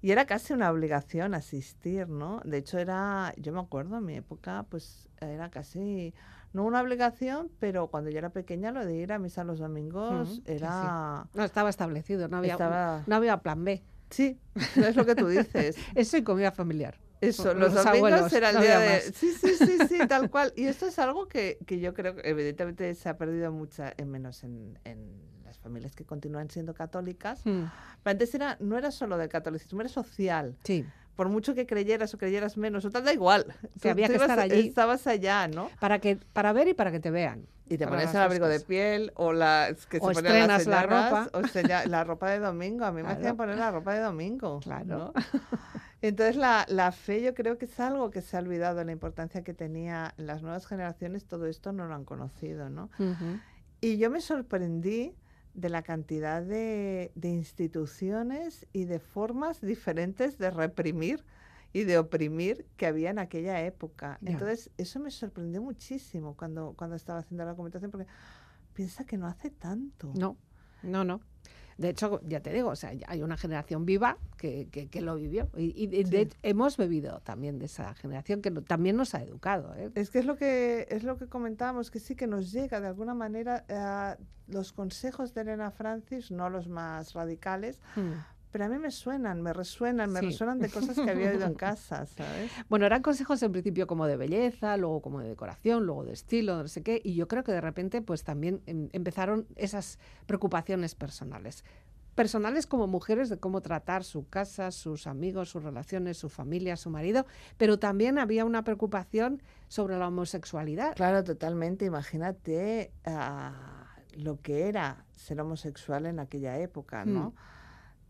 y era casi una obligación asistir, ¿no? De hecho, era, yo me acuerdo, en mi época, pues era casi, no una obligación, pero cuando yo era pequeña lo de ir a misa los domingos sí. era... No estaba establecido, no había, Estaba- no había plan B. Sí, es lo que tú dices. (laughs) Eso y comida familiar. Eso, los, los domingos era el no día de... Sí, sí, sí, sí, (laughs) tal cual. Y esto es algo que, que yo creo que evidentemente se ha perdido mucha, en menos en, en las familias que continúan siendo católicas. Mm, Pero antes era, no era solo del catolicismo, era social. Sí. Por mucho que creyeras o creyeras menos, o tal, da igual. Que había que ibas- estar allí. Estabas allá, ¿no? Para, que, para ver y para que te vean. Y te las el abrigo de piel o la que O se ponían las estrenas la ropa. o seña- la ropa de domingo. A mí me hacían poner la ropa de domingo. Claro. ¿no? (laughs) Entonces la, la fe yo creo que es algo que se ha olvidado, la importancia que tenía en las nuevas generaciones, todo esto no lo han conocido, ¿no? Y yo me sorprendí de la cantidad de, de instituciones y de formas diferentes de reprimir y de oprimir que había en aquella época. Entonces, eso me sorprendió muchísimo cuando, cuando estaba haciendo la documentación, porque piensa que no hace tanto. No, no, no. De hecho, ya te digo, o sea, hay una generación viva que, que- que lo vivió. Y, y de- de- Sí. hemos bebido también de esa generación que no- también nos ha educado. ¿eh? Es que es lo que es lo que comentábamos, que sí que nos llega de alguna manera eh, los consejos de Elena Francis, no los más radicales, Mm. Pero a mí me suenan, me resuenan, me Sí. resuenan de cosas que había oído en casa, (laughs) ¿sabes? Bueno, eran consejos en principio como de belleza, luego como de decoración, luego de estilo, no sé qué, y yo creo que de repente pues también em, empezaron esas preocupaciones personales. Personales como mujeres de cómo tratar su casa, sus amigos, sus relaciones, su familia, su marido, pero también había una preocupación sobre la homosexualidad. Claro, totalmente. Imagínate ah, lo que era ser homosexual en aquella época, Mm.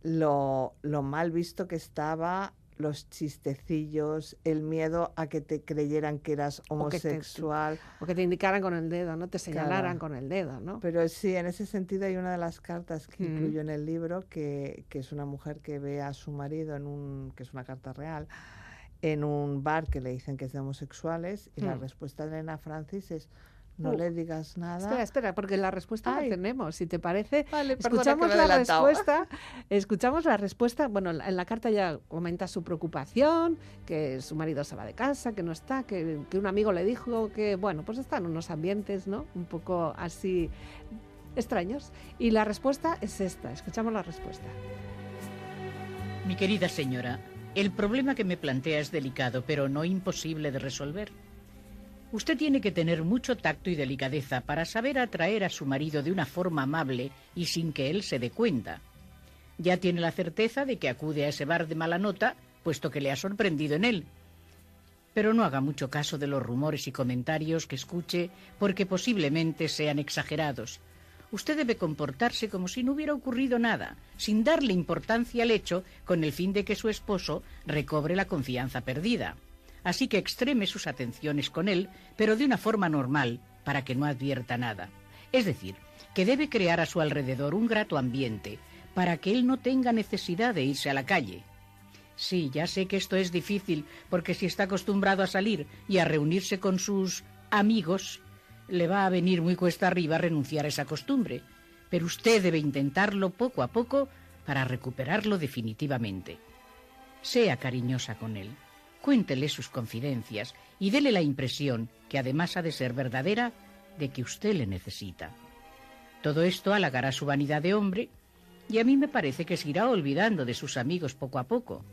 Lo, lo mal visto que estaba, los chistecillos, el miedo a que te creyeran que eras O que te- homosexual. O que te indicaran con el dedo, ¿no? Te señalaran Claro. con el dedo, ¿no? Pero sí, en ese sentido hay una de las cartas que Mm. incluyo en el libro que, que es una mujer que ve a su marido en un, que es una carta real, en un bar que le dicen que es de homosexuales y la Mm. respuesta de Elena Francis es no Uh, le digas nada. Espera, espera, porque la respuesta Ay. la tenemos, si te parece. Vale, Escuchamos la respuesta, escuchamos la respuesta, bueno, en la carta ya comenta su preocupación, que su marido se va de casa, que no está, que, que un amigo le dijo que, bueno, pues están unos ambientes, ¿no? Un poco así extraños. Y la respuesta es esta, escuchamos la respuesta. Mi querida señora, el problema que me plantea es delicado, pero no imposible de resolver. Usted tiene que tener mucho tacto y delicadeza para saber atraer a su marido de una forma amable y sin que él se dé cuenta. Ya tiene la certeza de que acude a ese bar de mala nota, puesto que le ha sorprendido en él. Pero no haga mucho caso de los rumores y comentarios que escuche, porque posiblemente sean exagerados. Usted debe comportarse como si no hubiera ocurrido nada, sin darle importancia al hecho, con el fin de que su esposo recobre la confianza perdida. Así que extreme sus atenciones con él, pero de una forma normal, para que no advierta nada. Es decir, que debe crear a su alrededor un grato ambiente, para que él no tenga necesidad de irse a la calle. Sí, ya sé que esto es difícil, porque si está acostumbrado a salir y a reunirse con sus amigos, le va a venir muy cuesta arriba renunciar a esa costumbre. Pero usted debe intentarlo poco a poco para recuperarlo definitivamente. Sea cariñosa con él, cuéntele sus confidencias y dele la impresión, que además ha de ser verdadera, de que usted le necesita. Todo esto halagará su vanidad de hombre y a mí me parece que se irá olvidando de sus amigos poco a poco.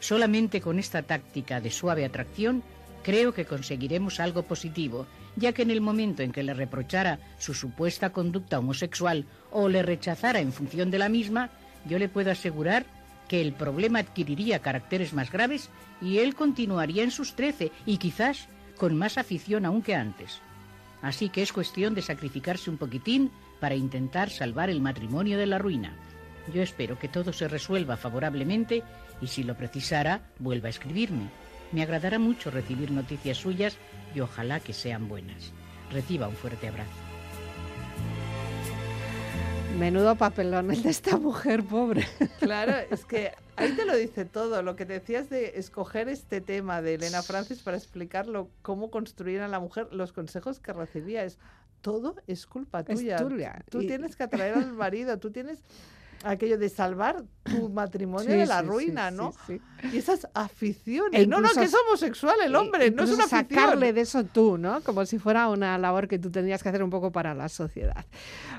Solamente con esta táctica de suave atracción creo que conseguiremos algo positivo, ya que en el momento en que le reprochara su supuesta conducta homosexual o le rechazara en función de la misma, yo le puedo asegurar que el problema adquiriría caracteres más graves y él continuaría en sus trece y quizás con más afición aún que antes. Así que es cuestión de sacrificarse un poquitín para intentar salvar el matrimonio de la ruina. Yo espero que todo se resuelva favorablemente y si lo precisara, vuelva a escribirme. Me agradará mucho recibir noticias suyas y ojalá que sean buenas. Reciba un fuerte abrazo. Menudo papelón el de esta mujer, pobre. Claro, es que ahí te lo dice todo. Lo que decías de escoger este tema de Elena Francis para explicarlo, cómo construir a la mujer, los consejos que recibía es todo es culpa Es tuya. tuya. Tú Y- tienes que atraer al marido, tú tienes aquello de salvar tu (clears throat) matrimonio Sí, de la sí, ruina, sí, ¿no? Y esas aficiones. E no, no, incluso- que es homosexual el hombre, no es Incluso una afición. sacarle de eso tú, ¿no? Como si fuera una labor que tú tendrías que hacer un poco para la sociedad.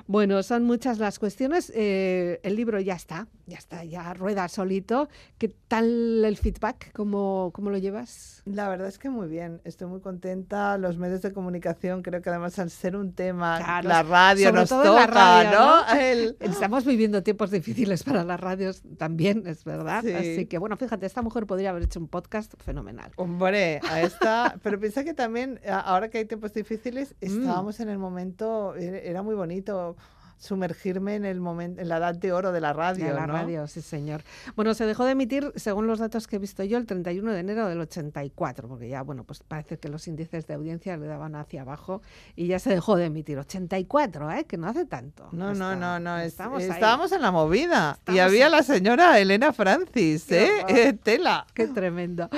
Bueno, son muchas las cuestiones. eh, el libro ya está, ya está, ya rueda solito. ¿Qué tal el feedback? ¿Cómo, cómo lo llevas? La verdad es que muy bien, estoy muy contenta. Los medios de comunicación creo que además al ser un tema, Claro, la radio sobre nos todo toca, la radio, ¿no? ¿no? El- Estamos viviendo tiempos difíciles para las radios también, es verdad. Sí. Así que, bueno, fíjate, esta mujer podría haber hecho un podcast fenomenal. Hombre, a esta, (laughs) pero piensa que también, ahora que hay tiempos difíciles, Mm. estábamos en el momento, e- era muy bonito sumergirme en el momento, en la edad de oro de la radio, De la ¿no? radio, sí, señor. Bueno, se dejó de emitir, según los datos que he visto yo, el 31 de enero del 84, porque ya, bueno, pues parece que los índices de audiencia le daban hacia abajo y ya se dejó de emitir. 84, ¿eh? Que no hace tanto. No, no, Está- no, no, es- estamos ahí. estábamos en la movida y Estamos había ahí. la señora Elena Francis, ¿eh? Eh, (laughs) Tela. Qué tremendo.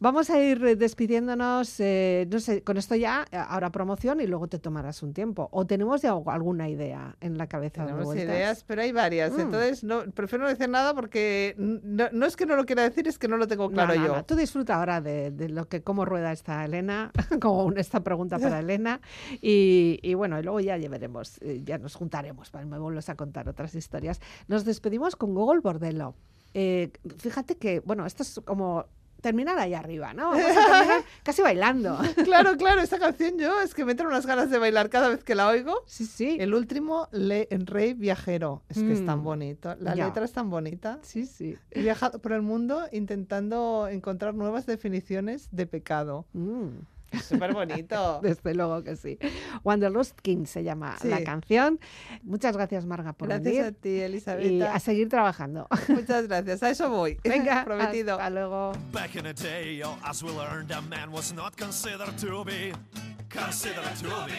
Vamos a ir despidiéndonos, eh, no sé, con esto ya, ahora promoción y luego te tomarás un tiempo. ¿O tenemos ya alguna idea en la cabeza? Tenemos vueltas? ideas, pero hay varias. Mm. Entonces, no, prefiero no decir nada porque no, no es que no lo quiera decir, es que no lo tengo claro no, yo. Tú disfruta ahora de, de lo que cómo rueda esta Elena, (laughs) como esta pregunta para (laughs) Elena. Y, y bueno, y luego ya, veremos, eh, ya nos juntaremos para me a contar otras historias. Nos despedimos con Google Bordello. Eh, fíjate que, bueno, esto es como terminar ahí arriba, ¿no? Vamos a terminar (laughs) casi bailando. (laughs) Claro, claro, esta canción yo es que me entran unas ganas de bailar cada vez que la oigo. Sí, sí. El último, Le en Rey Viajero. Es que es tan Mm, bonito. La ya. letra es tan bonita. Sí, sí. He viajado por el mundo intentando encontrar nuevas definiciones de pecado. Mm. Súper bonito. (laughs) Desde luego que sí. Wanderlust King se llama Sí. la canción. Muchas gracias, Marga, por Gracias a venir. ti, Y Elizabeth. a seguir trabajando. Muchas gracias. A eso voy. (laughs) Venga, (laughs) Prometido. hasta luego. Back in the day, oh, as we learned, a man was not considered to be considered to be.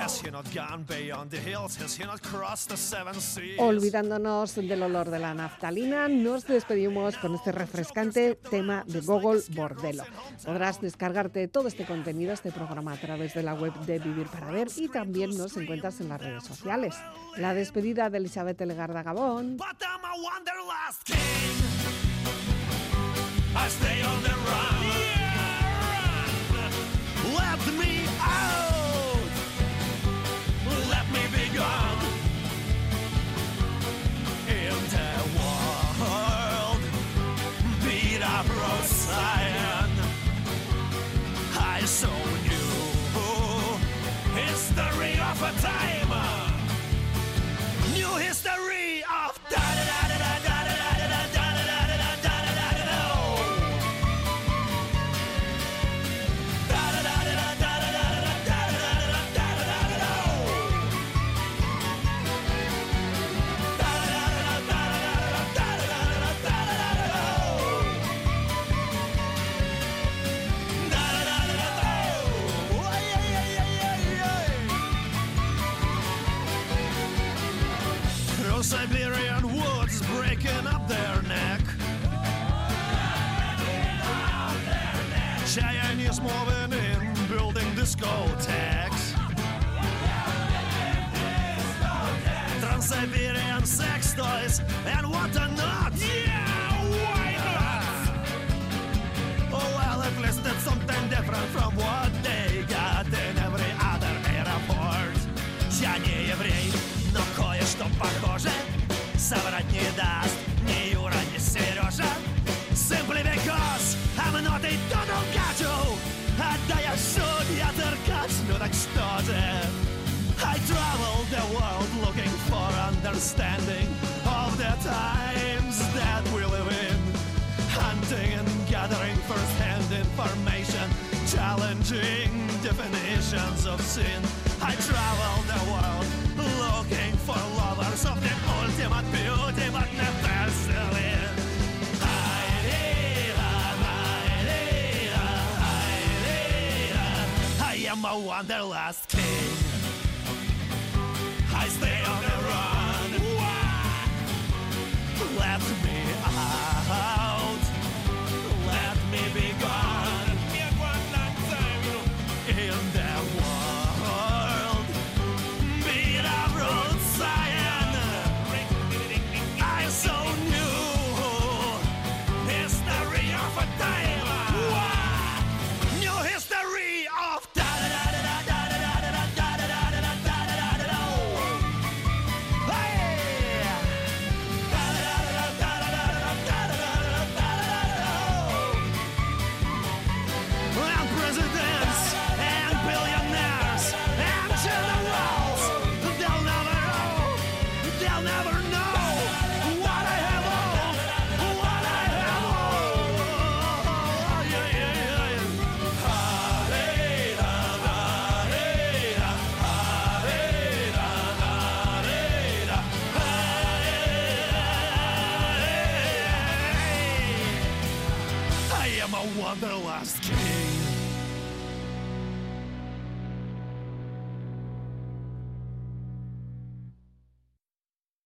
Has he not gone beyond the hills? Has he not crossed the seven seas? Olvidándonos del olor de la naftalina, nos despedimos con este refrescante tema de Gogol Bordelo. Podrás descargarte todo este contenido, este programa a través de la web de Vivir para Ver y también nos encuentras en las redes sociales. La despedida de Elizabeth Legarda Gabón. Understanding Of the times that we live in. Hunting and gathering first-hand information Challenging definitions of sin. I travel the world looking for lovers of the ultimate beauty But never selling I am a wanderlust laughs